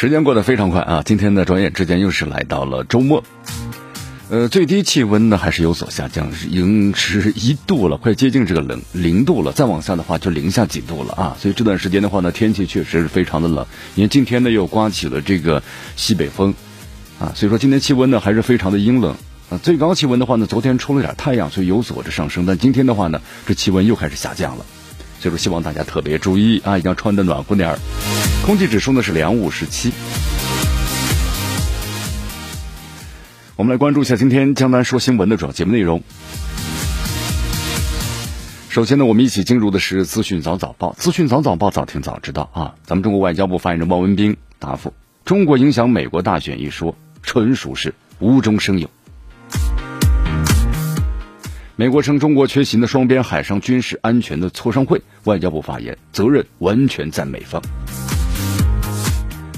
时间过得非常快啊！今天的转眼之间又是来到了周末，呃，最低气温呢还是有所下降，已经是一度了，快接近这个零零度了。再往下的话就零下几度了啊！所以这段时间的话呢，天气确实是非常的冷。因为今天呢又刮起了这个西北风啊，所以说今天气温呢还是非常的阴冷啊。最高气温的话呢，昨天出了点太阳，所以有所这上升，但今天的话呢，这气温又开始下降了。所以说，希望大家特别注意啊，一定要穿的暖和点儿。空气指数呢是两五十七。我们来关注一下今天江南说新闻的主要节目内容。首先呢，我们一起进入的是资讯早早报，资讯早早报，早听早知道啊。咱们中国外交部发言人汪文斌答复：“中国影响美国大选一说，纯属是无中生有。”美国称中国缺席的双边海上军事安全的磋商会，外交部发言责任完全在美方。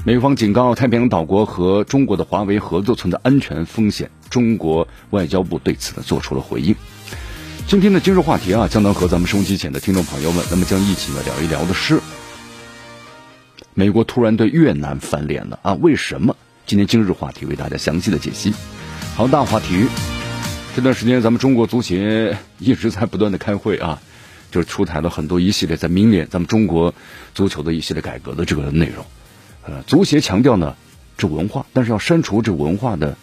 美方警告太平洋岛国和中国的华为合作存在安全风险，中国外交部对此呢做出了回应。今天的今日话题啊，将能和咱们收音机前的听众朋友们，那么将一起呢聊一聊的是，美国突然对越南翻脸了啊？为什么？今天今日话题为大家详细的解析。好，大话题。这段时间，咱们中国足协一直在不断的开会啊，就是出台了很多一系列在明年咱们中国足球的一系列改革的这个内容。呃，足协强调呢，这文化，但是要删除这文化的，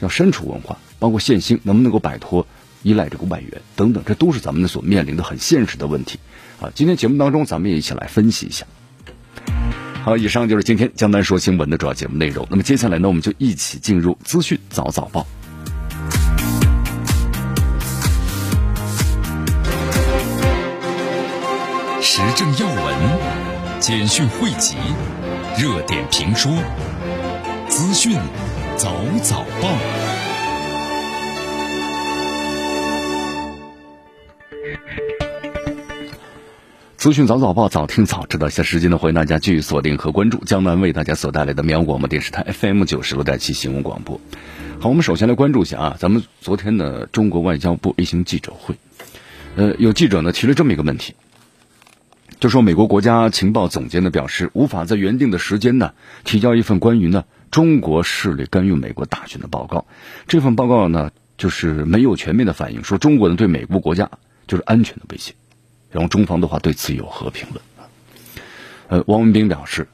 要删除文化，包括限薪能不能够摆脱依赖这个外援等等，这都是咱们所面临的很现实的问题啊。今天节目当中，咱们也一起来分析一下。好，以上就是今天江南说新闻的主要节目内容。那么接下来呢，我们就一起进入资讯早早报。时政要闻、简讯汇集、热点评说、资讯早早报。资讯早早报，早听早知道。下时间呢，欢迎大家继续锁定和关注江南为大家所带来的绵阳广播电视台 FM 九十六点七新闻广播。好，我们首先来关注一下啊，咱们昨天的中国外交部例行记者会，呃，有记者呢提了这么一个问题。就说美国国家情报总监呢表示，无法在原定的时间呢提交一份关于呢中国势力干预美国大选的报告。这份报告呢就是没有全面的反映说中国呢对美国国家就是安全的威胁。然后中方的话对此有何评论？呃，汪文斌表示，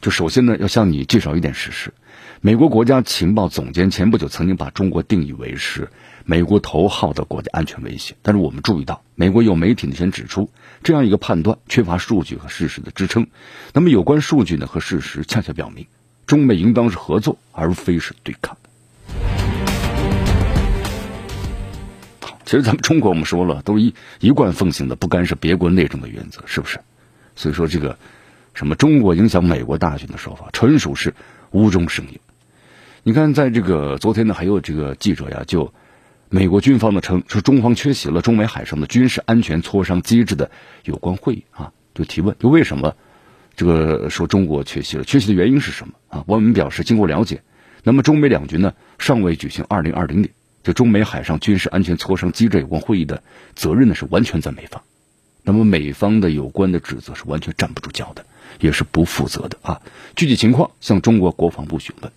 就首先呢要向你介绍一点事实：美国国家情报总监前不久曾经把中国定义为是。美国头号的国家安全威胁，但是我们注意到，美国有媒体呢先指出，这样一个判断缺乏数据和事实的支撑。那么有关数据呢和事实恰恰表明，中美应当是合作而非是对抗。好其实咱们中国我们说了，都一一贯奉行的不干涉别国内政的原则，是不是？所以说这个什么中国影响美国大选的说法，纯属是无中生有。你看，在这个昨天呢，还有这个记者呀就。美国军方呢称说中方缺席了中美海上的军事安全磋商机制的有关会议啊，就提问就为什么这个说中国缺席了？缺席的原因是什么啊？我们表示经过了解，那么中美两军呢尚未举行二零二零年就中美海上军事安全磋商机制有关会议的责任呢是完全在美方，那么美方的有关的指责是完全站不住脚的，也是不负责的啊！具体情况向中国国防部询问。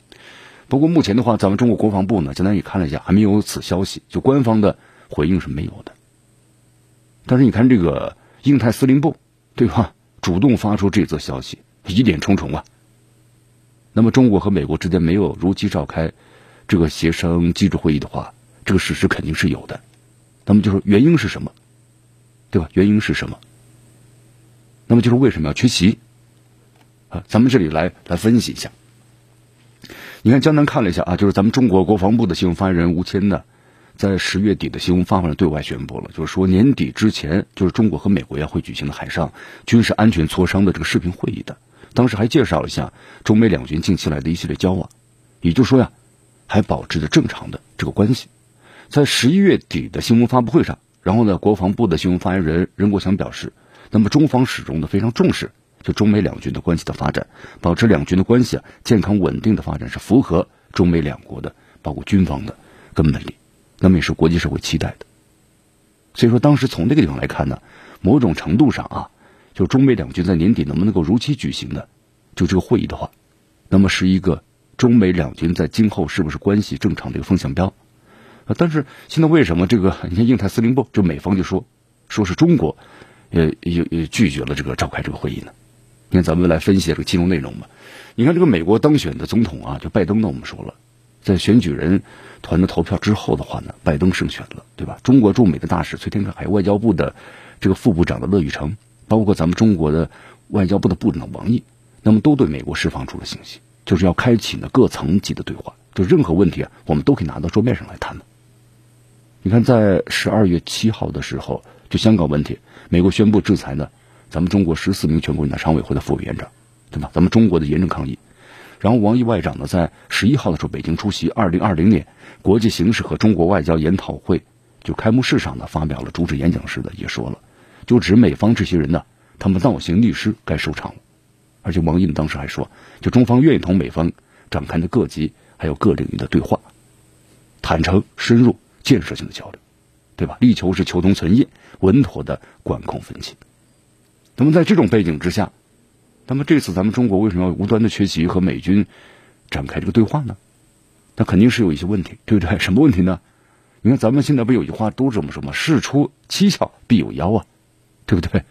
不过目前的话，咱们中国国防部呢，简单也看了一下，还没有此消息，就官方的回应是没有的。但是你看这个印太司令部，对吧？主动发出这则消息，疑点重重啊。那么中国和美国之间没有如期召开这个协商机制会议的话，这个事实肯定是有的。那么就是原因是什么？对吧？原因是什么？那么就是为什么要缺席？啊，咱们这里来来分析一下。你看，江南看了一下啊，就是咱们中国国防部的新闻发言人吴谦呢，在十月底的新闻发布会上对外宣布了，就是说年底之前，就是中国和美国呀会举行的海上军事安全磋商的这个视频会议的。当时还介绍了一下中美两军近期来的一系列交往，也就是说呀，还保持着正常的这个关系。在十一月底的新闻发布会上，然后呢，国防部的新闻发言人任国强表示，那么中方始终的非常重视就中美两军的关系的发展，保持两军的关系啊健康稳定的发展是符合中美两国的包括军方的根本利益。那么也是国际社会期待的，所以说当时从那个地方来看呢，某种程度上啊，就中美两军在年底能不能够如期举行的，就这个会议的话，那么是一个中美两军在今后是不是关系正常的一个风向标啊？但是现在为什么这个你看印太司令部就美方就说说是中国也也也拒绝了这个召开这个会议呢？你看咱们来分析这个其中内容吧。你看这个美国当选的总统啊，就拜登呢，我们说了。在选举人团的投票之后的话呢，拜登胜选了，对吧？中国驻美的大使崔天凯，还有外交部的这个副部长的乐玉成，包括咱们中国的外交部的部长王毅，那么都对美国释放出了信息，就是要开启呢各层级的对话，就任何问题啊，我们都可以拿到桌面上来谈的。你看，在十二月七号的时候，就香港问题，美国宣布制裁呢，咱们中国十四名全国人大常委会的副委员长，对吧？咱们中国的严正抗议。然后，王毅外长呢，在十一号的时候，北京出席二零二零年国际形势和中国外交研讨会就开幕式上呢，发表了主旨演讲时的也说了，就指美方这些人呢，他们倒行逆施该收场了。而且，王毅呢当时还说，就中方愿意同美方展开的各级还有各领域的对话，坦诚、深入、建设性的交流，对吧？力求是求同存异，稳妥的管控分歧。那么，在这种背景之下。那么这次咱们中国为什么要无端的缺席和美军展开这个对话呢？那肯定是有一些问题，对不对？什么问题呢？你看咱们现在不有句话都这么说吗？事出蹊跷必有妖啊，对不对？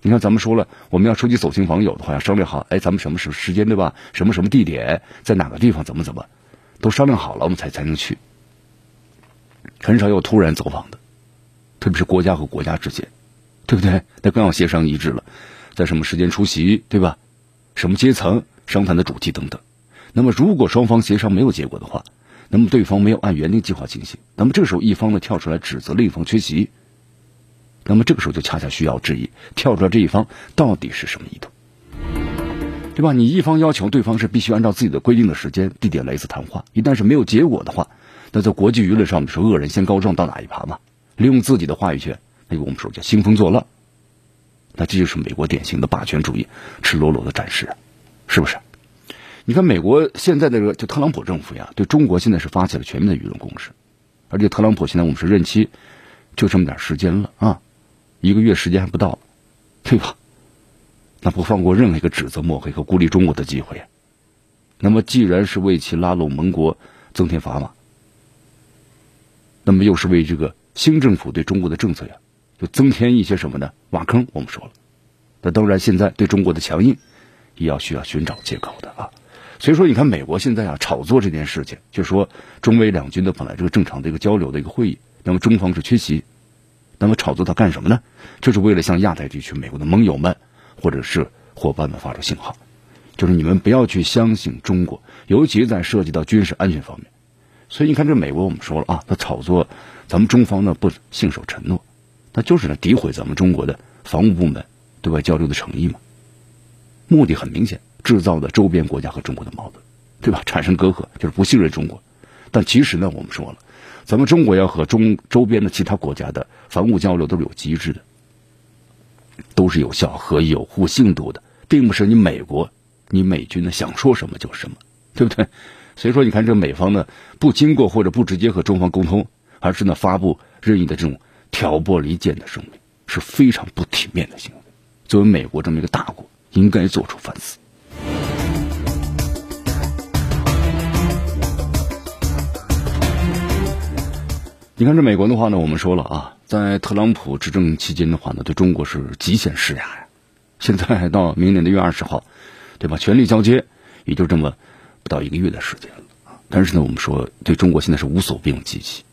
你看咱们说了，我们要出去走亲访友的话，要商量好，哎，咱们什么时时间对吧？什么什么地点，在哪个地方，怎么怎么，都商量好了，我们才才能去。很少有突然走访的，特别是国家和国家之间，对不对？那更要协商一致了。在什么时间出席，对吧？什么阶层商谈的主题等等。那么，如果双方协商没有结果的话，那么对方没有按原定计划进行，那么这个时候一方呢跳出来指责另一方缺席，那么这个时候就恰恰需要质疑跳出来这一方到底是什么意图，对吧？你一方要求对方是必须按照自己的规定的时间地点来一次谈话，一旦是没有结果的话，那在国际舆论上面是恶人先告状到哪一趴嘛？利用自己的话语权，那个我们说叫兴风作浪。那这就是美国典型的霸权主义，赤裸裸的展示，是不是？你看美国现在的这个就特朗普政府呀，对中国现在是发起了全面的舆论攻势，而且特朗普现在我们是任期就这么点时间了啊，一个月时间还不到，对吧？那不放过任何一个指责、抹黑和孤立中国的机会。那么既然是为其拉拢盟国增添砝码，那么又是为这个新政府对中国的政策呀。就增添一些什么呢？挖坑，我们说了。那当然，现在对中国的强硬，也要需要寻找借口的啊。所以说，你看美国现在啊，炒作这件事情，就说中美两军的本来这个正常的一个交流的一个会议，那么中方是缺席，那么炒作它干什么呢？就是为了向亚太地区美国的盟友们或者是伙伴们发出信号，就是你们不要去相信中国，尤其在涉及到军事安全方面。所以你看，这美国我们说了啊，他炒作咱们中方呢不信守承诺。那就是呢，诋毁咱们中国的防务部门对外交流的诚意嘛。目的很明显，制造的周边国家和中国的矛盾，对吧？产生隔阂，就是不信任中国。但其实呢，我们说了，咱们中国要和中周边的其他国家的防务交流都是有机制的，都是有效和有互信度的，并不是你美国、你美军呢想说什么就什么，对不对？所以说，你看这美方呢，不经过或者不直接和中方沟通，而是呢发布任意的这种。挑拨离间的声明是非常不体面的行为。作为美国这么一个大国，应该做出反思。你看这美国的话呢，我们说了啊，在特朗普执政期间的话呢，对中国是极限施压呀。现在到明年的月二十号，对吧？权力交接也就这么不到一个月的时间了啊。但是呢，我们说对中国现在是无所不用其极。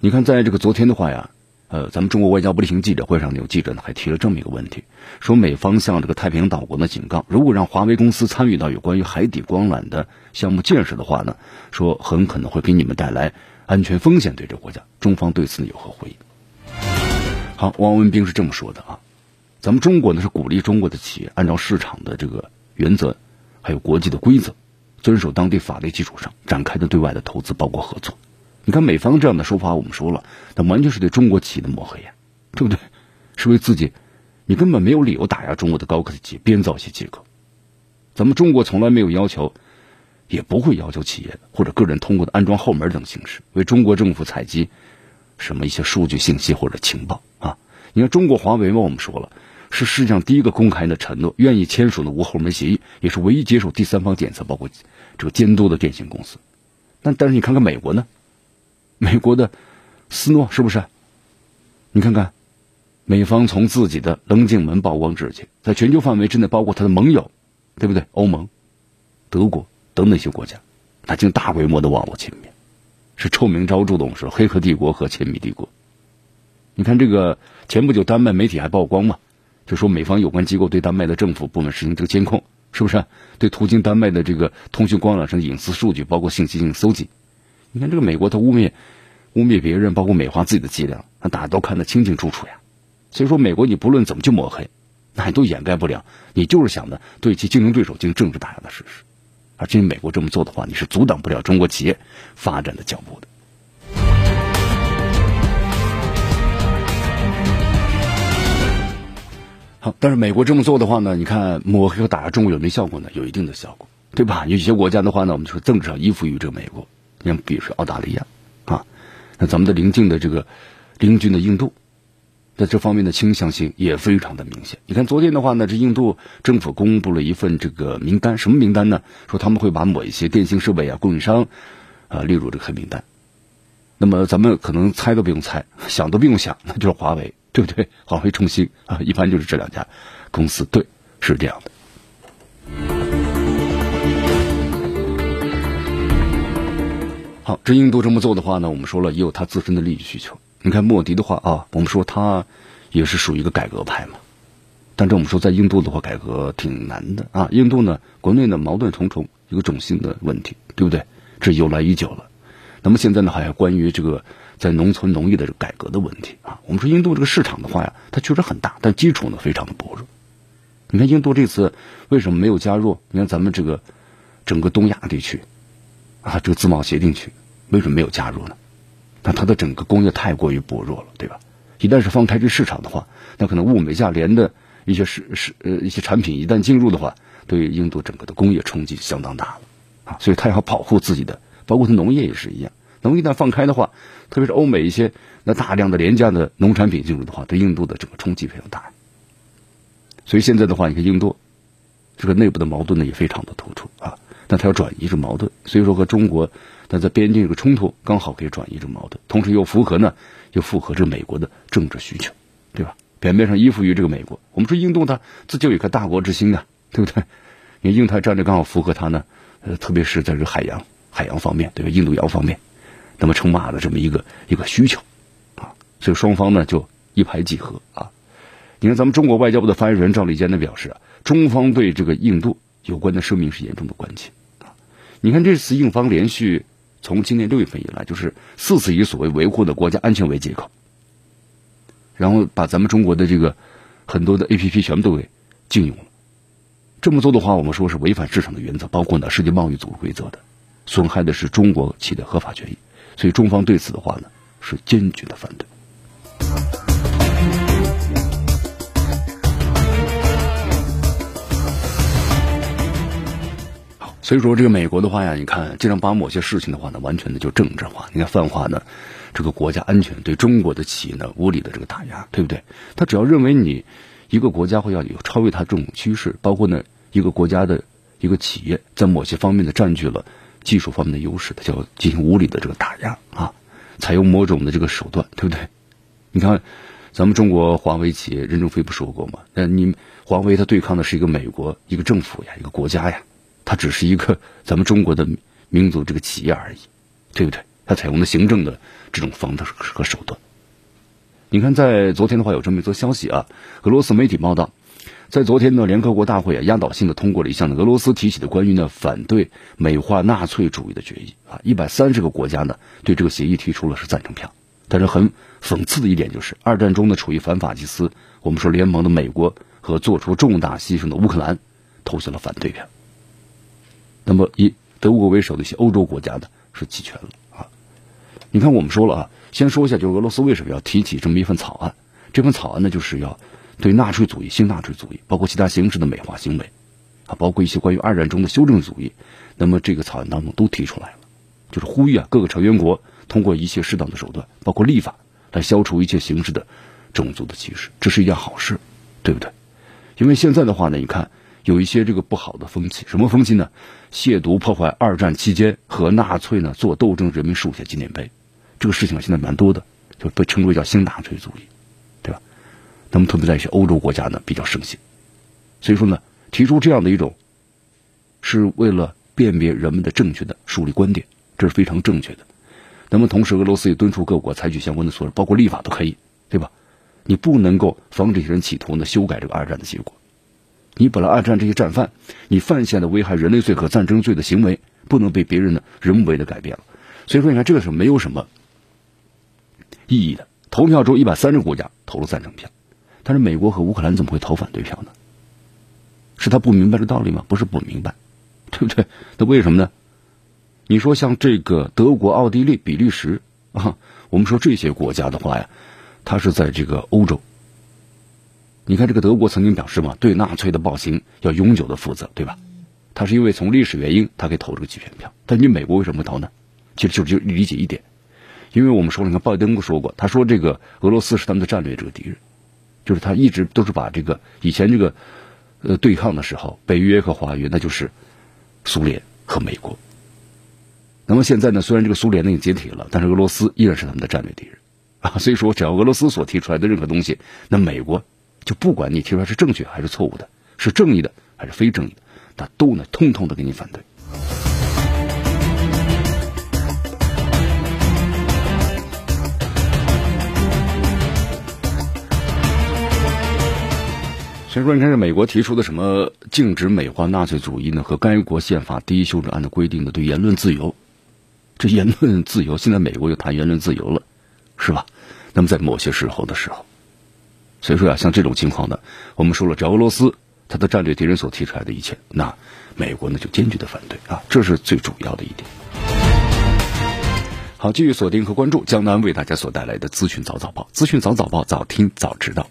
你看，在这个昨天的话呀。呃，咱们中国外交部例行记者会上有记者呢，还提了这么一个问题，说美方向这个太平洋岛国呢警告，如果让华为公司参与到有关于海底光缆的项目建设的话呢，说很可能会给你们带来安全风险对这国家，中方对此呢有何回应？好，汪文斌是这么说的啊，咱们中国呢是鼓励中国的企业按照市场的这个原则，还有国际的规则，遵守当地法律基础上展开的对外的投资包括合作。你看美方这样的说法，我们说了，那完全是对中国企业的抹黑呀，对不对？是为自己，你根本没有理由打压中国的高科技企业，编造一些借口。咱们中国从来没有要求。也不会要求企业或者个人通过的安装后门等形式为中国政府采集什么一些数据信息或者情报啊？你看中国华为嘛，我们说了是世界上第一个公开的承诺，愿意签署的无后门协议，也是唯一接受第三方检测包括这个监督的电信公司。但但是你看看美国呢？美国的斯诺是不是？你看看美方从自己的棱镜门曝光之前，在全球范围之内，包括他的盟友，对不对？欧盟、德国。等那些国家，他竟大规模的网络侵灭，是臭名昭著的。我们说，黑客帝国和千米帝国。你看这个前不久，丹麦媒体还曝光嘛，就说美方有关机构对丹麦的政府部门实行这个监控，是不是？对途经丹麦的这个通讯光缆上的隐私数据，包括信息进行搜集。你看这个美国，他污蔑污蔑别人，包括美化自己的伎俩，那大家都看得清清楚楚呀。所以说，美国你不论怎么去抹黑，那你都掩盖不了，你就是想的对其竞争对手进行政治打压的事实。而且美国这么做的话，你是阻挡不了中国企业发展的脚步的。好，但是美国这么做的话呢，你看抹黑和打压中国有没有效果呢？有一定的效果，对吧？有些国家的话呢，我们就说政治上依附于这个美国，你，比如说澳大利亚啊，那咱们的邻近的这个邻近的印度。在这方面的倾向性也非常的明显。你看，昨天的话呢，这印度政府公布了一份这个名单，什么名单呢？说他们会把某一些电信设备啊供应商啊列入这个黑名单。那么咱们可能猜都不用猜，想都不用想，那就是华为，对不对？华为、中兴啊，一般就是这两家公司，对，是这样的。好，这印度这么做的话呢，我们说了，也有它自身的利益需求。你看莫迪的话啊，我们说他也是属于一个改革派嘛。但这我们说在印度的话，改革挺难的啊。印度呢，国内呢矛盾重重，一个种姓的问题，对不对？这由来已久了。那么现在呢，还有关于这个在农村农业的改革的问题啊。我们说印度这个市场的话呀，它确实很大，但基础呢非常的薄弱。你看印度这次为什么没有加入？你看咱们这个整个东亚地区啊，这个自贸协定区为什么没有加入呢？那它的整个工业太过于薄弱了，对吧？一旦是放开这市场的话，那可能物美价廉的一些是是呃一些产品一旦进入的话，对印度整个的工业冲击相当大了啊！所以它要保护自己的，包括它农业也是一样。农一旦放开的话，特别是欧美一些那大量的廉价的农产品进入的话，对印度的整个冲击非常大。所以现在的话，你看印度这个内部的矛盾呢也非常的突出啊。那它要转移这矛盾，所以说和中国。但在边境这个冲突刚好可以转移这矛盾，同时又符合呢，又符合这美国的政治需求，对吧？表面上依附于这个美国，我们说印度它自就有一颗大国之心啊，对不对？因为印太战略刚好符合它呢，呃，特别是在这个海洋海洋方面，对吧？印度洋方面，那么称霸的这么一个一个需求啊，所以双方呢就一拍即合啊。你看，咱们中国外交部的发言人赵立坚呢表示啊，中方对这个印度有关的声明是严重的关切啊。你看这次印方连续。从今年六月份以来，就是四次以所谓维护的国家安全为借口，然后把咱们中国的这个很多的 A P P 全部都给禁用了。这么做的话，我们说是违反市场的原则，包括呢世界贸易组织规则的，损害的是中国企业的合法权益。所以中方对此的话呢，是坚决的反对。所以说，这个美国的话呀，你看，经常把某些事情的话呢，完全的就政治化。你看，泛化呢，这个国家安全对中国的企业呢，无理的这个打压，对不对？他只要认为你一个国家会要有超越它这种趋势，包括呢，一个国家的一个企业在某些方面的占据了技术方面的优势，他就要进行无理的这个打压啊，采用某种的这个手段，对不对？你看，咱们中国华为企业任正非不说过吗？那你华为它对抗的是一个美国一个政府呀，一个国家呀。它只是一个 咱们中国的民族这个企业而已，对不对？它采用的行政的这种方式和手段。你看，在昨天的话，有这么一则消息啊，俄罗斯媒体报道，在昨天呢，联合国大会啊压倒性的通过了一项俄罗斯提起的关于呢反对美化纳粹主义的决议啊，一百三十个国家呢对这个协议提出了是赞成票。但是很讽刺的一点就是，二战中呢处于反法西斯，我们说联盟的美国和做出重大牺牲的乌克兰投下了反对票。那么以德国为首的一些欧洲国家呢是弃权了啊。你看我们说了啊，先说一下，就是俄罗斯为什么要提起这么一份草案？这份草案呢就是要。对纳粹主义、新纳粹主义，包括其他形式的美化行为，啊，包括一些关于二战中的修正主义，那么这个草案当中都提出来了，就是呼吁啊各个成员国通过一切适当的手段，包括立法，来消除一切形式的种族的歧视，这是一件好事，对不对？因为现在的话呢，你看有一些这个不好的风气，什么风气呢？亵渎、破坏二战期间和纳粹呢做斗争人民竖起纪念碑，这个事情现在蛮多的，就被称为叫新纳粹主义。对吧那么，特别在一些欧洲国家呢比较盛行，所以说呢，提出这样的一种，是为了辨别人们的正确的树立观点，这是非常正确的。那么，同时俄罗斯也敦促各国采取相关的措施，包括立法都可以，对吧？你不能够防止一些人企图呢修改这个二战的结果。你本来二战这些战犯，你犯下的危害人类罪和战争罪的行为，不能被别人呢人为的改变了。所以说，你看这个是没有什么意义的。投票中，一百三十个国家投了赞成票。但是美国和乌克兰怎么会投反对票呢？是他不明白这道理吗？不是不明白，对不对？那为什么呢？你说像这个德国、奥地利、比利时啊，我们说这些国家的话呀，它是在这个欧洲。你看这个德国曾经表示嘛，对纳粹的暴行要永久的负责，对吧？他是因为从历史原因，他给投这个弃权票。但你美国为什么不投呢？其实就就理解一点，因为我们说了，你看拜登说过，他说这个俄罗斯是他们的战略这个敌人。就是他一直都是把这个以前这个呃对抗的时候，北约和华约，那就是苏联和美国。那么现在呢，虽然这个苏联呢已经解体了，但是俄罗斯依然是他们的战略敌人啊。所以说，只要俄罗斯所提出来的任何东西，那美国就不管你提出来是正确还是错误的，是正义的还是非正义的，那都呢通通的给你反对。所以说，你看，这美国提出的什么禁止美化纳粹主义呢？和该国宪法第一修正案的规定的对言论自由，这言论自由，现在美国又谈言论自由了，是吧？那么在某些时候的时候，所以说啊，像这种情况呢，我们说了，只要俄罗斯他的战略敌人所提出来的一切，那美国呢就坚决的反对啊，这是最主要的一点。好，继续锁定和关注江南为大家所带来的资讯早早报，资讯早早报，早听早知道。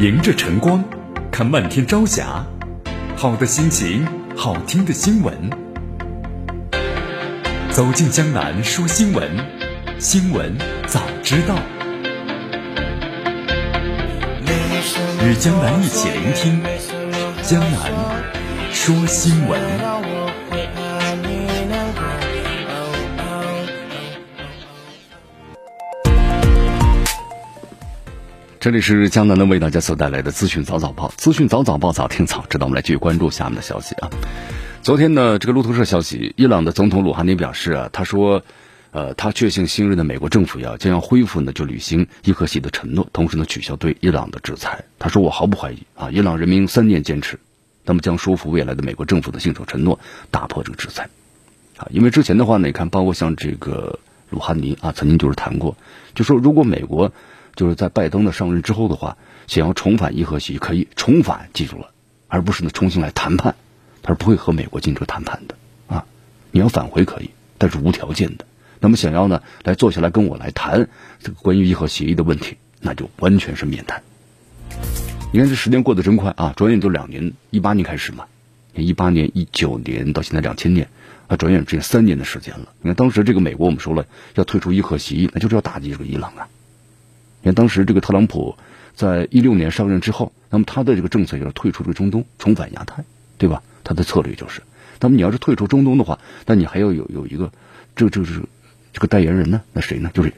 迎着晨光，看漫天朝霞，好的心情，好听的新闻。走进江南说新闻，新闻早知道。与江南一起聆听江南说新闻。这里是江南的为大家所带来的资讯早早报，资讯早早报，早听早知道。我们来继续关注下面的消息啊。昨天呢，这个路透社消息，伊朗的总统鲁哈尼表示啊，他说，呃，他确信新任的美国政府要将要恢复呢，就履行伊核协议的承诺，同时呢，取消对伊朗的制裁。他说，我毫不怀疑啊，伊朗人民三年坚持，那么将说服未来的美国政府的信守承诺，打破这个制裁啊。因为之前的话呢，你看，包括像这个鲁哈尼啊，曾经就是谈过，就说如果美国。就是在拜登的上任之后的话，想要重返伊核协议可以重返，记住了，而不是呢重新来谈判，他是不会和美国进行谈判的啊。你要返回可以，但是无条件的。那么想要呢来坐下来跟我来谈这个关于伊核协议的问题，那就完全是免谈。你看这时间过得真快啊，转眼就两年，一八年开始嘛，一八年、一九年到现在两千年啊，转眼只有三年的时间了。你看当时这个美国我们说了要退出伊核协议，那就是要打击这个伊朗啊。你看，当时这个特朗普在一六年上任之后，那么他的这个政策就是退出这个中东，重返亚太，对吧？他的策略就是，那么你要是退出中东的话，那你还要有有一个这这是这个代言人呢？那谁呢？就是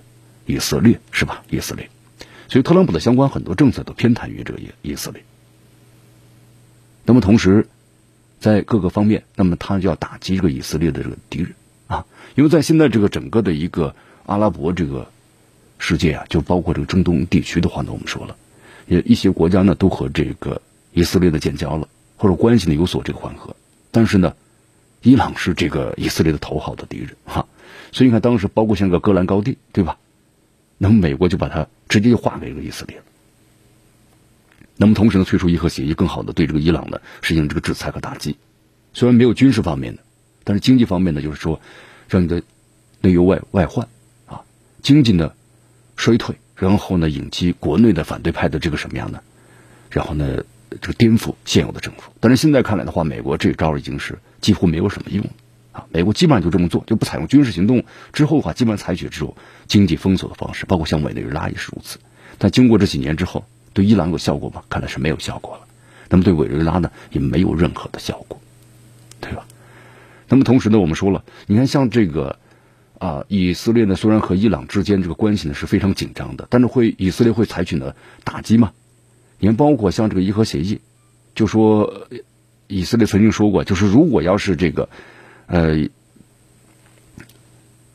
以色列，是吧？以色列。所以特朗普的相关很多政策都偏袒于这个以以色列。那么同时，在各个方面，那么他就要打击这个以色列的这个敌人啊，因为在现在这个整个的一个阿拉伯这个。世界啊，就包括这个中东地区的话呢，我们说了，也一些国家呢都和这个以色列的建交了，或者关系呢有所这个缓和。但是呢，伊朗是这个以色列的头号的敌人哈，所以你看当时包括像个戈兰高地，对吧？那么美国就把它直接就划给这个以色列。那么同时呢，退出伊核协议，更好的对这个伊朗呢实行这个制裁和打击。虽然没有军事方面的，但是经济方面呢，就是说让你的内忧外外患啊，经济呢衰退，然后呢引起国内的反对派的这个什么样呢？然后呢这个颠覆现有的政府。但是现在看来的话，美国这招已经是几乎没有什么用了啊。美国基本上就这么做，就不采用军事行动之后的话，基本上采取这种经济封锁的方式，包括像委内瑞拉也是如此。但经过这几年之后。对伊朗有效果吗？看来是没有效果了。那么对委内瑞拉呢，也没有任何的效果，对吧？那么同时呢，我们说了，你看像这个啊，以色列呢，虽然和伊朗之间这个关系呢是非常紧张的，但是会以色列会采取呢打击吗？你看，包括像这个伊核协议，就说以色列曾经说过，就是如果要是这个呃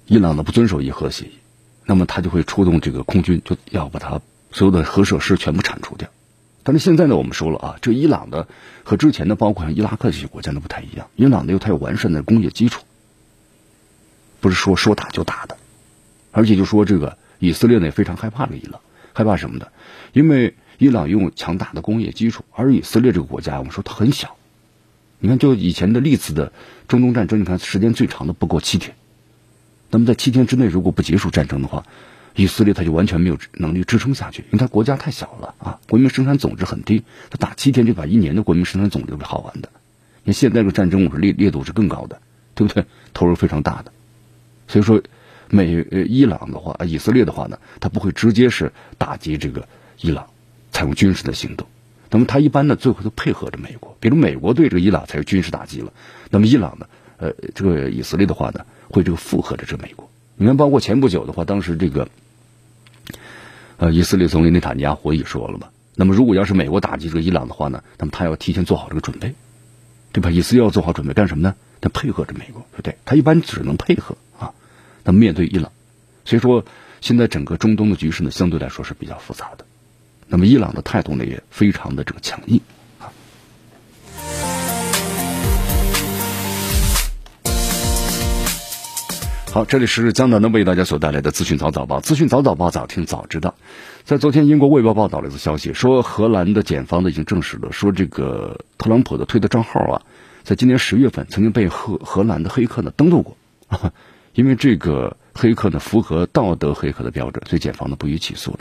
伊朗呢不遵守伊核协议，那么他就会出动这个空军，就要把它。所有的核设施全部铲除掉，但是现在呢，我们说了啊，这伊朗的和之前的，包括像伊拉克这些国家都不太一样。伊朗呢，又它有完善的工业基础，不是说说打就打的，而且就说这个以色列呢也非常害怕这个伊朗，害怕什么的？因为伊朗拥有强大的工业基础，而以色列这个国家，我们说它很小。你看，就以前的历次的中东战争，你看时间最长的不过七天，那么在七天之内，如果不结束战争的话。以色列他就完全没有能力支撑下去，因为他国家太小了啊，国民生产总值很低，他打七天就把一年的国民生产总值给耗完的。你现在这个战争，我说烈烈度是更高的，对不对？投入非常大的，所以说美呃伊朗的话，以色列的话呢，他不会直接是打击这个伊朗，采用军事的行动。那么他一般呢，最后都配合着美国，比如美国对这个伊朗才是军事打击了，那么伊朗呢，呃，这个以色列的话呢，会这个附和着这美国。你看，包括前不久的话，当时这个。呃，以色列总理内塔尼亚胡也说了嘛，那么如果要是美国打击这个伊朗的话呢，那么他要提前做好这个准备，对吧？以色列要做好准备干什么呢？他配合着美国，对？他一般只能配合啊。那么面对伊朗，所以说现在整个中东的局势呢，相对来说是比较复杂的。那么伊朗的态度呢，也非常的这个强硬。好，这里是江南的为大家所带来的资讯早早报，资讯早早报，早听早知道。在昨天，英国卫报报道了一则消息，说荷兰的检方呢已经证实了，说这个特朗普的推特账号啊，在今年十月份曾经被荷荷兰的黑客呢登录过，因为这个黑客呢符合道德黑客的标准，所以检方呢不予起诉了。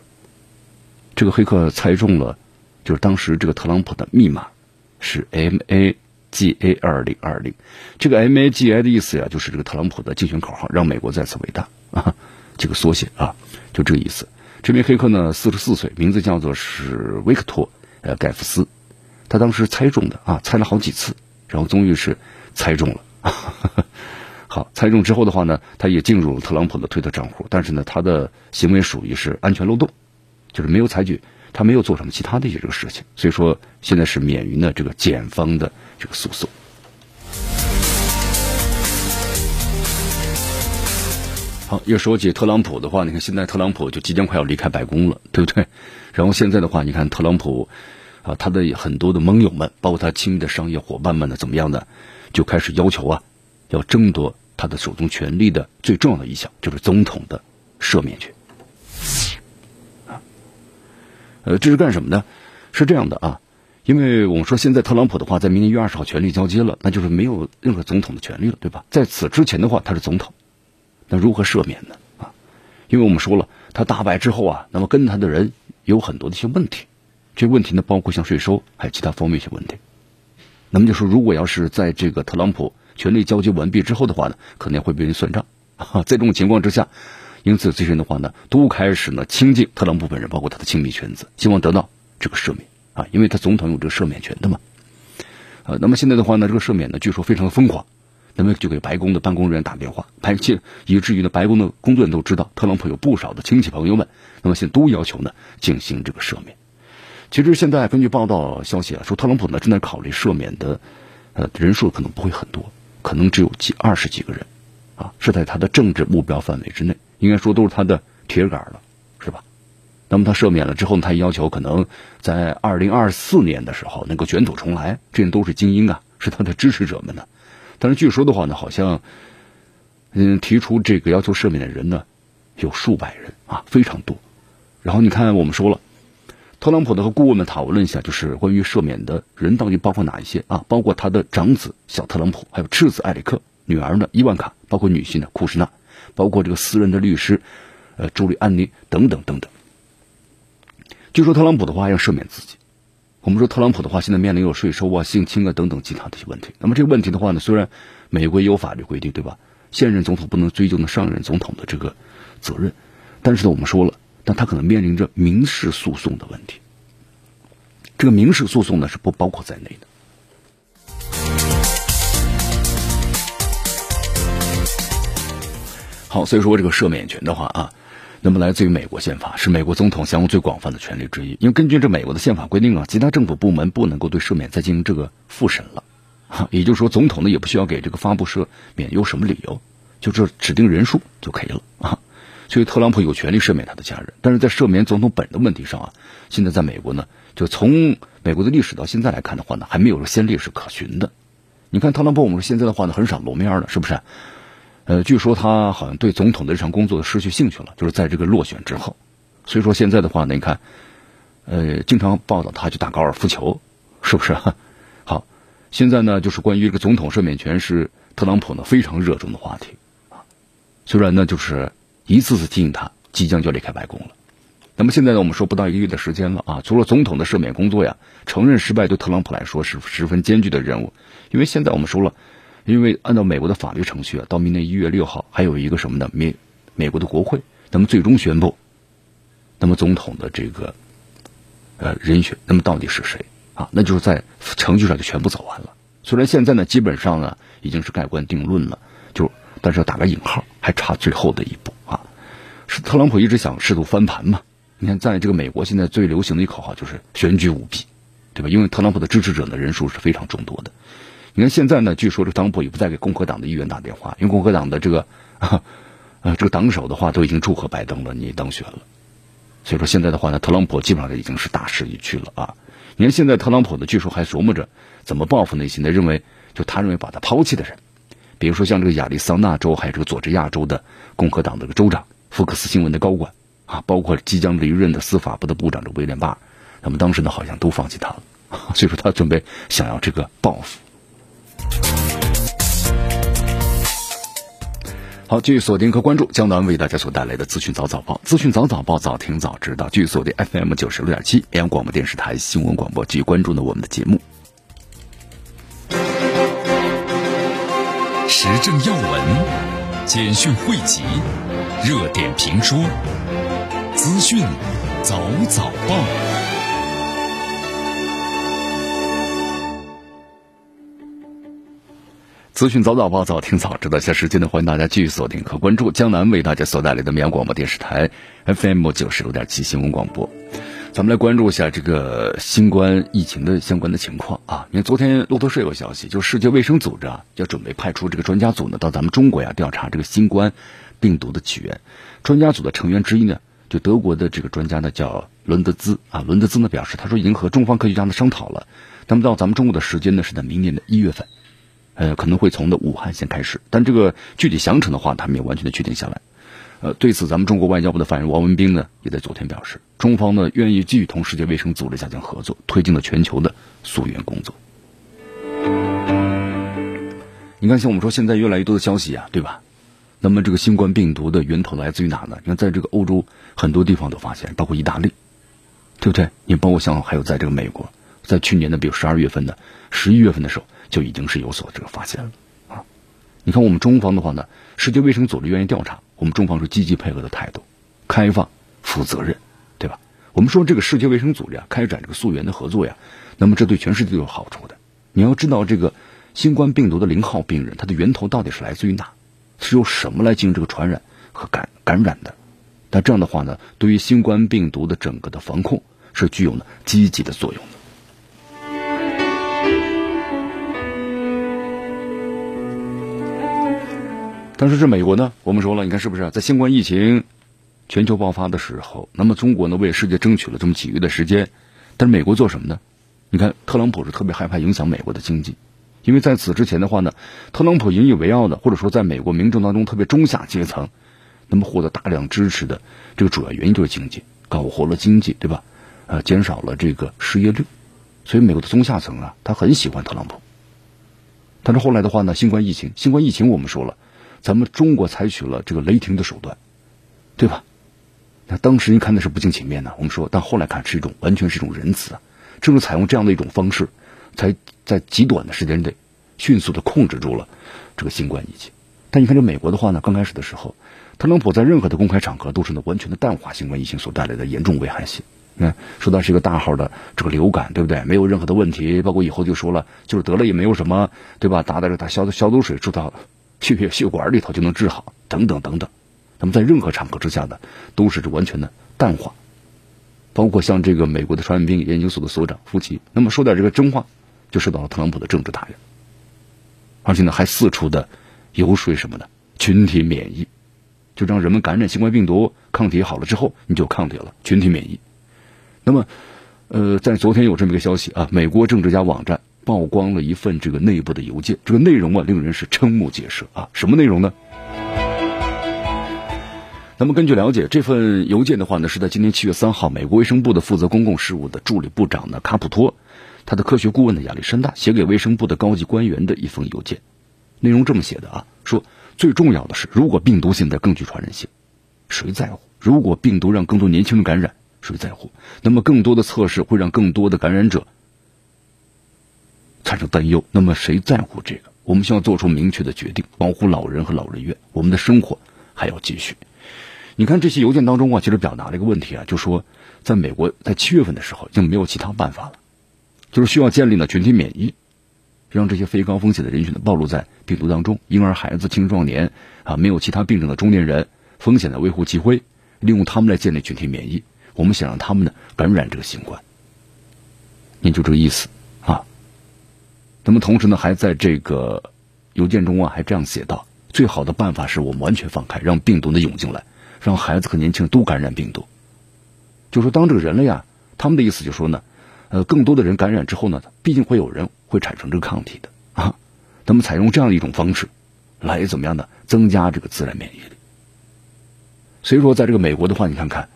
这个黑客猜中了，就是当时这个特朗普的密码是 M A。G A 二零二零，这个 MAGA 的意思呀，就是这个特朗普的竞选口号，让美国再次伟大啊，这个缩写啊，就这个意思。这名黑客呢，四十四岁，名字叫做是维克托呃盖夫斯，他当时猜中的啊，猜了好几次，然后终于是猜中了。好，猜中之后的话呢，他也进入了特朗普的推特账户，但是呢，他的行为属于是安全漏洞，就是没有采取。他没有做什么其他的一些这个事情，所以说现在是免于呢这个检方的这个诉讼。好，又说起特朗普的话，你看现在特朗普就即将快要离开白宫了，对不对？然后现在的话，你看特朗普啊，他的很多的盟友们，包括他亲密的商业伙伴们呢，怎么样呢？就开始要求啊，要争夺他的手中权力的最重要的一项，就是总统的赦免权。呃，这是干什么呢？是这样的啊，因为我们说现在特朗普的话，在明年一月二十号权力交接了，那就是没有任何总统的权利了，对吧？在此之前的话，他是总统，那如何赦免呢？啊，因为我们说了，他大败之后啊，那么跟他的人有很多的一些问题，这问题呢，包括像税收，还有其他方面一些问题。那么就说，如果要是在这个特朗普权力交接完毕之后的话呢，可能会被人算账。在这种情况之下。因此，这些人的话呢，都开始呢亲近特朗普本人，包括他的亲密圈子，希望得到这个赦免啊，因为他总统有这个赦免权的嘛。呃，那么现在的话呢，这个赦免呢，据说非常的疯狂，那么就给白宫的办公人员打电话，排且以至于呢，白宫的工作人员都知道，特朗普有不少的亲戚朋友们，那么现在都要求呢进行这个赦免。其实现在根据报道消息啊，说特朗普呢正在考虑赦免的，呃，人数可能不会很多，可能只有几二十几个人，啊，是在他的政治目标范围之内。应该说都是他的铁杆了，是吧？那么他赦免了之后，他要求可能在二零二四年的时候能够卷土重来。这人都是精英啊，是他的支持者们呢。但是据说的话呢，好像嗯提出这个要求赦免的人呢有数百人啊，非常多。然后你看，我们说了，特朗普的和顾问们讨论一下，就是关于赦免的人到底包括哪一些啊？包括他的长子小特朗普，还有次子艾里克，女儿呢伊万卡，包括女婿呢库什纳，包括这个私人的律师呃朱利安尼等等等等。据说特朗普的话要赦免自己。我们说特朗普的话现在面临有税收啊、性侵啊等等其他的一些问题。那么这个问题的话呢，虽然美国有法律规定，对吧？现任总统不能追究呢上任总统的这个责任，但是呢，我们说了，但他可能面临着民事诉讼的问题。这个民事诉讼呢是不包括在内的。好，所以说这个赦免权的话啊。那么来自于美国宪法，是美国总统享有最广泛的权利之一。因为根据这美国的宪法规定啊，其他政府部门不能够对赦免再进行这个复审了，也就是说，总统呢也不需要给这个发布赦免有什么理由，就这指定人数就可以了啊。所以特朗普有权利赦免他的家人，但是在赦免总统本人的问题上啊，现在在美国呢，就从美国的历史到现在来看的话呢，还没有先例是可循的。你看特朗普，我们现在的话呢，很少露面了，是不是？呃，据说他好像对总统的日常工作失去兴趣了，就是在这个落选之后。所以说现在的话呢，你看，呃，经常报道他去打高尔夫球，是不是？好，现在呢，就是关于这个总统赦免权是特朗普呢非常热衷的话题啊。虽然呢，就是一次次提醒他即将就要离开白宫了。那么现在呢，我们说不到一个月的时间了啊，除了总统的赦免工作呀，承认失败对特朗普来说是十分艰巨的任务，因为现在我们说了。因为按照美国的法律程序啊，到明年一月六号还有一个什么呢？美美国的国会，那么最终宣布，那么总统的这个呃人选，那么到底是谁啊？那就是在程序上就全部走完了。虽然现在呢，基本上呢已经是盖棺定论了，就但是要打个引号，还差最后的一步啊。是特朗普一直想试图翻盘嘛？你看，在这个美国现在最流行的一口号就是选举舞弊，对吧？因为特朗普的支持者的人数是非常众多的。你看现在呢，据说这特朗普也不再给共和党的议员打电话，因为共和党的这个啊，这个党首的话都已经祝贺拜登了，你当选了。所以说现在的话呢，特朗普基本上已经是大势已去了啊。你看现在特朗普呢，据说还琢磨着怎么报复那些呢认为就他认为把他抛弃的人，比如说像这个亚利桑那州还有这个佐治亚州的共和党的个州长、福克斯新闻的高管啊，包括即将离任的司法部的部长这威廉巴尔，那么当时呢好像都放弃他了，所以说他准备想要这个报复。好，继续锁定和关注江南为大家所带来的资讯早早报，资讯早早报，早听早知道。继续锁定 FM 九十六点七绵阳广播电视台新闻广播，继续关注呢我们的节目。时政要闻、简讯汇集、热点评说、资讯早早报。资讯早早报，早听早知道。下时间呢，欢迎大家继续锁定和关注江南为大家所带来的绵阳广播电视台 FM 九十六点七新闻广播。咱们来关注一下这个新冠疫情的相关的情况啊。因为昨天路透社有消息，就世界卫生组织啊，要准备派出这个专家组呢，到咱们中国呀调查这个新冠病毒的起源。专家组的成员之一呢，就德国的这个专家呢，叫伦德兹啊。伦德兹呢表示，他说已经和中方科学家呢商讨了，那么到咱们中国的时间呢，是在明年的一月份。呃，可能会从的武汉先开始，但这个具体详程的话，他没有完全的确定下来。呃，对此，咱们中国外交部的发言人王文斌呢，也在昨天表示，中方呢愿意继续同世界卫生组织加强合作，推进了全球的溯源工作。你看，像我们说现在越来越多的消息啊，对吧？那么这个新冠病毒的源头来自于哪呢？你看，在这个欧洲很多地方都发现，包括意大利，对不对？你包括像还有在这个美国，在去年的比如十二月份的、十一月份的时候。就已经是有所这个发现了啊！你看我们中方的话呢，世界卫生组织愿意调查，我们中方是积极配合的态度，开放、负责任，对吧？我们说这个世界卫生组织啊，开展这个溯源的合作呀，那么这对全世界都有好处的。你要知道这个新冠病毒的零号病人，它的源头到底是来自于哪？是由什么来进行这个传染和感感染的？那这样的话呢，对于新冠病毒的整个的防控是具有呢积极的作用但是这美国呢？我们说了，你看是不是在新冠疫情全球爆发的时候，那么中国呢为世界争取了这么几个月的时间，但是美国做什么呢？你看特朗普是特别害怕影响美国的经济，因为在此之前的话呢，特朗普引以为傲的，或者说在美国民众当中特别中下阶层，那么获得大量支持的这个主要原因就是经济，搞活了经济，对吧？呃，减少了这个失业率，所以美国的中下层啊，他很喜欢特朗普。但是后来的话呢，新冠疫情，新冠疫情我们说了，咱们中国采取了这个雷霆的手段，对吧？那当时你看的是不近情面呢，我们说，但后来看是一种完全是一种仁慈啊，正是采用这样的一种方式，才在极短的时间内迅速的控制住了这个新冠疫情。但你看这美国的话呢，刚开始的时候，特朗普在任何的公开场合都是呢完全的淡化新冠疫情所带来的严重危害性，嗯，说它是一个大号的这个流感，对不对？没有任何的问题，包括以后就说了，就是得了也没有什么，对吧？打点这打消消毒水注到血液血管里头就能治好，等等等等。那么在任何场合之下呢，都是这完全的淡化，包括像这个美国的传染病研究所的所长夫妻，那么说点这个真话，就受到了特朗普的政治打压，而且呢还四处的游说什么的群体免疫，就让人们感染新冠病毒抗体好了之后，你就抗体了，群体免疫。那么，呃，在昨天有这么一个消息啊，美国政治家网站曝光了一份这个内部的邮件，这个内容啊令人是瞠目结舌啊，什么内容呢？那么根据了解，这份邮件的话呢，是在今年七月三号，美国卫生部的负责公共事务的助理部长呢卡普托，他的科学顾问的亚历山大写给卫生部的高级官员的一封邮件，内容这么写的啊，说最重要的是，如果病毒现在更具传染性，谁在乎？如果病毒让更多年轻人感染，谁在乎？那么更多的测试会让更多的感染者产生担忧，那么谁在乎这个？我们需要做出明确的决定，保护老人和老人院，我们的生活还要继续。你看这些邮件当中啊，其实表达了一个问题啊，就说在美国在七月份的时候已经没有其他办法了，就是需要建立呢群体免疫，让这些非高风险的人群呢暴露在病毒当中，婴儿、孩子、青壮年啊，没有其他病症的中年人，风险的微乎其微，利用他们来建立群体免疫。我们想让他们呢感染这个新冠，您就这个意思。那么同时呢，还在这个邮件中啊，还这样写道：最好的办法是我们完全放开，让病毒呢涌进来。让孩子和年轻人都感染病毒，就说当这个人类啊，他们的意思就说呢，呃，更多的人感染之后呢，毕竟会有人会产生这个抗体的啊，那么采用这样一种方式，来怎么样呢？增加这个自然免疫力。所以说，在这个美国的话，你看看，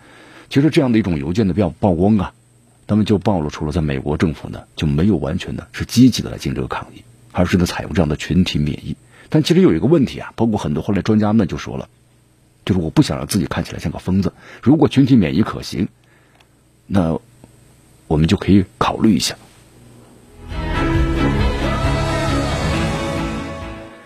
其实这样的一种邮件的曝曝光啊，他们就暴露出了在美国政府呢就没有完全的是积极的来进行这个抗议，而是呢采用这样的群体免疫。但其实有一个问题啊，包括很多后来专家们就说了。就是我不想让自己看起来像个疯子。如果群体免疫可行，那我们就可以考虑一下。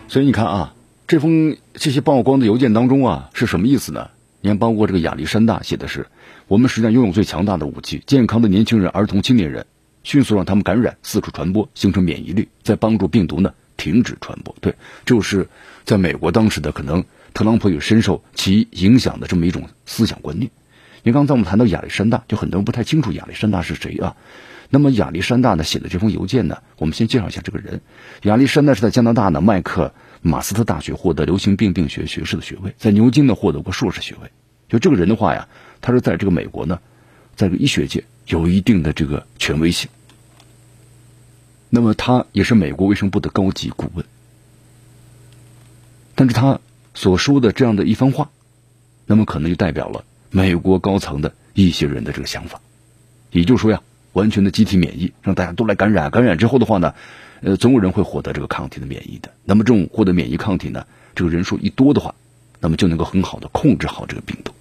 所以你看啊，这封这些曝光的邮件当中啊，是什么意思呢？你看，包括这个亚历山大写的是：我们实际上拥有最强大的武器，健康的年轻人、儿童、青年人，迅速让他们感染、四处传播，形成免疫力，再帮助病毒呢停止传播。对，就是在美国当时的可能。特朗普有深受其影响的这么一种思想观念。你刚才我们谈到亚历山大，就很多人不太清楚亚历山大是谁啊？那么亚历山大呢写的这封邮件呢，我们先介绍一下这个人。亚历山大是在加拿大呢麦克马斯特大学获得流行病病学学士的学位，在牛津呢获得过硕士学位。就这个人的话呀，他是在这个美国呢，在这个医学界有一定的这个权威性。那么他也是美国卫生部的高级顾问，但是他。所说的这样的一番话，那么可能就代表了美国高层的一些人的这个想法，也就是说呀，完全的集体免疫，让大家都来感染，感染之后的话呢，呃，总有人会获得这个抗体的免疫的。那么这种获得免疫抗体呢，这个人数一多的话，那么就能够很好的控制好这个病毒。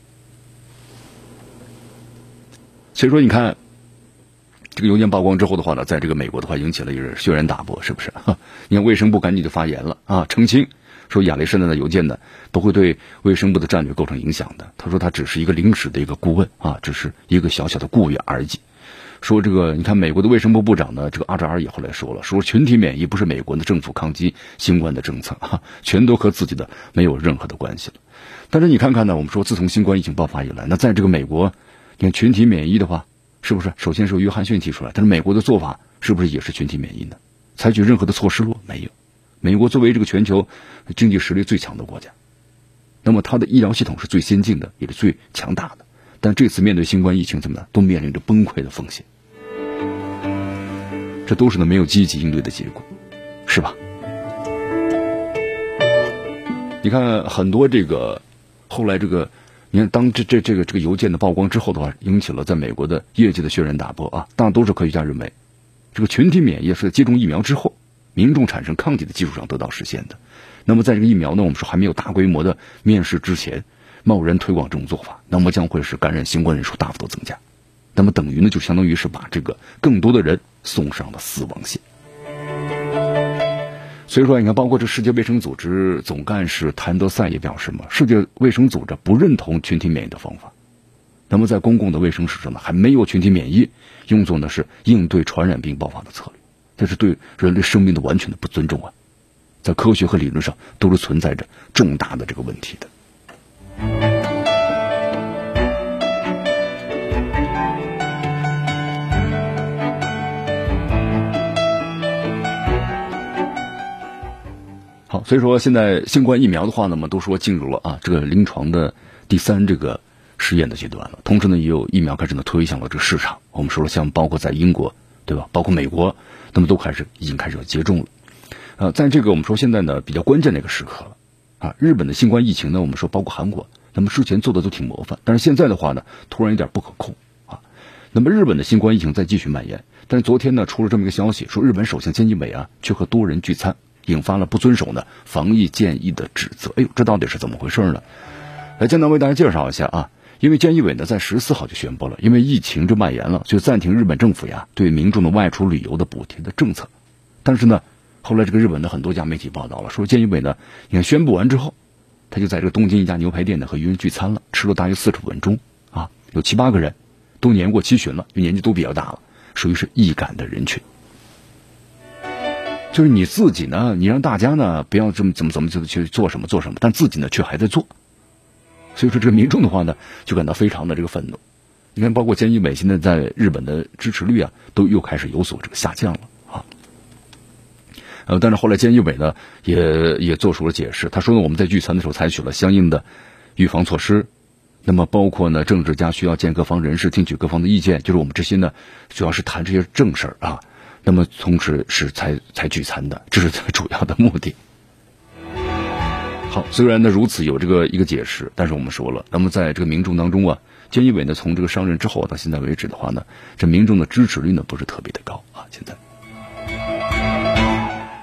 所以说，你看这个邮件曝光之后的话呢，在这个美国的话引起了一个轩然大波，是不是？你看卫生部赶紧就发言了啊，澄清。说亚历山大的邮件呢，不会对卫生部的战略构成影响的。他说他只是一个临时的一个顾问啊，只是一个小小的雇员而已。说这个，你看美国的卫生部部长呢，这个阿扎尔也后来说了，说群体免疫不是美国的政府抗击新冠的政策啊，全都和自己的没有任何的关系了。但是你看看呢，我们说自从新冠疫情爆发以来，那在这个美国，你看群体免疫的话，是不是首先是由约翰逊提出来？但是美国的做法是不是也是群体免疫呢？采取任何的措施了没有？美国作为这个全球经济实力最强的国家，那么它的医疗系统是最先进的，也是最强大的。但这次面对新冠疫情，怎么样，都面临着崩溃的风险。这都是呢没有积极应对的结果，是吧？你看很多这个后来这个，你看当这这这个这个邮件的曝光之后的话，引起了在美国的业界的轩然大波啊。当然都是科学家认为，这个群体免疫是在接种疫苗之后，民众产生抗体的基础上得到实现的。那么在这个疫苗呢，我们说还没有大规模的面世之前，贸然推广这种做法，那么将会是感染新冠人数大幅度增加。那么等于呢，就相当于是把这个更多的人送上了死亡线。所以说，你看，包括这世界卫生组织总干事谭德赛也表示嘛，世界卫生组织不认同群体免疫的方法。那么在公共的卫生史上呢，还没有群体免疫用作呢是应对传染病爆发的策略，这是对人类生命的完全的不尊重啊！在科学和理论上都是存在着重大的这个问题的。所以说现在新冠疫苗的话呢，我们都说进入了啊这个临床的第三这个试验的阶段了。同时呢，也有疫苗开始呢推向了这个市场。我们说了，像包括在英国，对吧？包括美国，那么都开始已经开始要接种了。呃，在这个我们说现在呢比较关键的一个时刻了啊，日本的新冠疫情呢，我们说包括韩国，那么之前做的都挺模范，但是现在的话呢，突然有点不可控啊。那么日本的新冠疫情在继续蔓延，但是昨天呢出了这么一个消息，说日本首相菅义伟啊去和多人聚餐。引发了不遵守呢防疫建议的指责。哎呦，这到底是怎么回事呢？来，简单为大家介绍一下啊。因为菅义伟呢在十四号就宣布了，因为疫情就蔓延了，就暂停日本政府呀对民众的外出旅游的补贴的政策。但是呢，后来这个日本的很多家媒体报道了，说菅义伟呢，你看宣布完之后，他就在这个东京一家牛排店呢和渔人聚餐了，吃了大约四十分钟啊，有七八个人，都年过七旬了，就年纪都比较大了，属于是易感的人群。就是你自己呢，你让大家呢不要这么怎么怎么就去做什么做什么，但自己呢却还在做，所以说这个民众的话呢就感到非常的这个愤怒。你看，包括菅义伟现在在日本的支持率啊，都又开始有所这个下降了啊。呃，但是后来菅义伟呢也也做出了解释，他说呢我们在聚餐的时候采取了相应的预防措施，那么包括呢政治家需要见各方人士，听取各方的意见，就是我们这些呢主要是谈这些正事儿啊。那么，同时是才才聚餐的，这是最主要的目的。好，虽然呢如此有这个一个解释，但是我们说了，那么在这个民众当中啊，菅义伟呢从这个上任之后到现在为止的话呢，这民众的支持率呢不是特别的高啊。现在，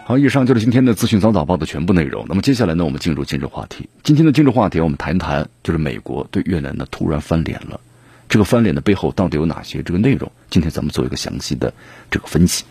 好，以上就是今天的资讯早早报的全部内容。那么接下来呢，我们进入今日话题。今天的今日话题，我们谈谈就是美国对越南呢突然翻脸了，这个翻脸的背后到底有哪些这个内容？今天咱们做一个详细的这个分析。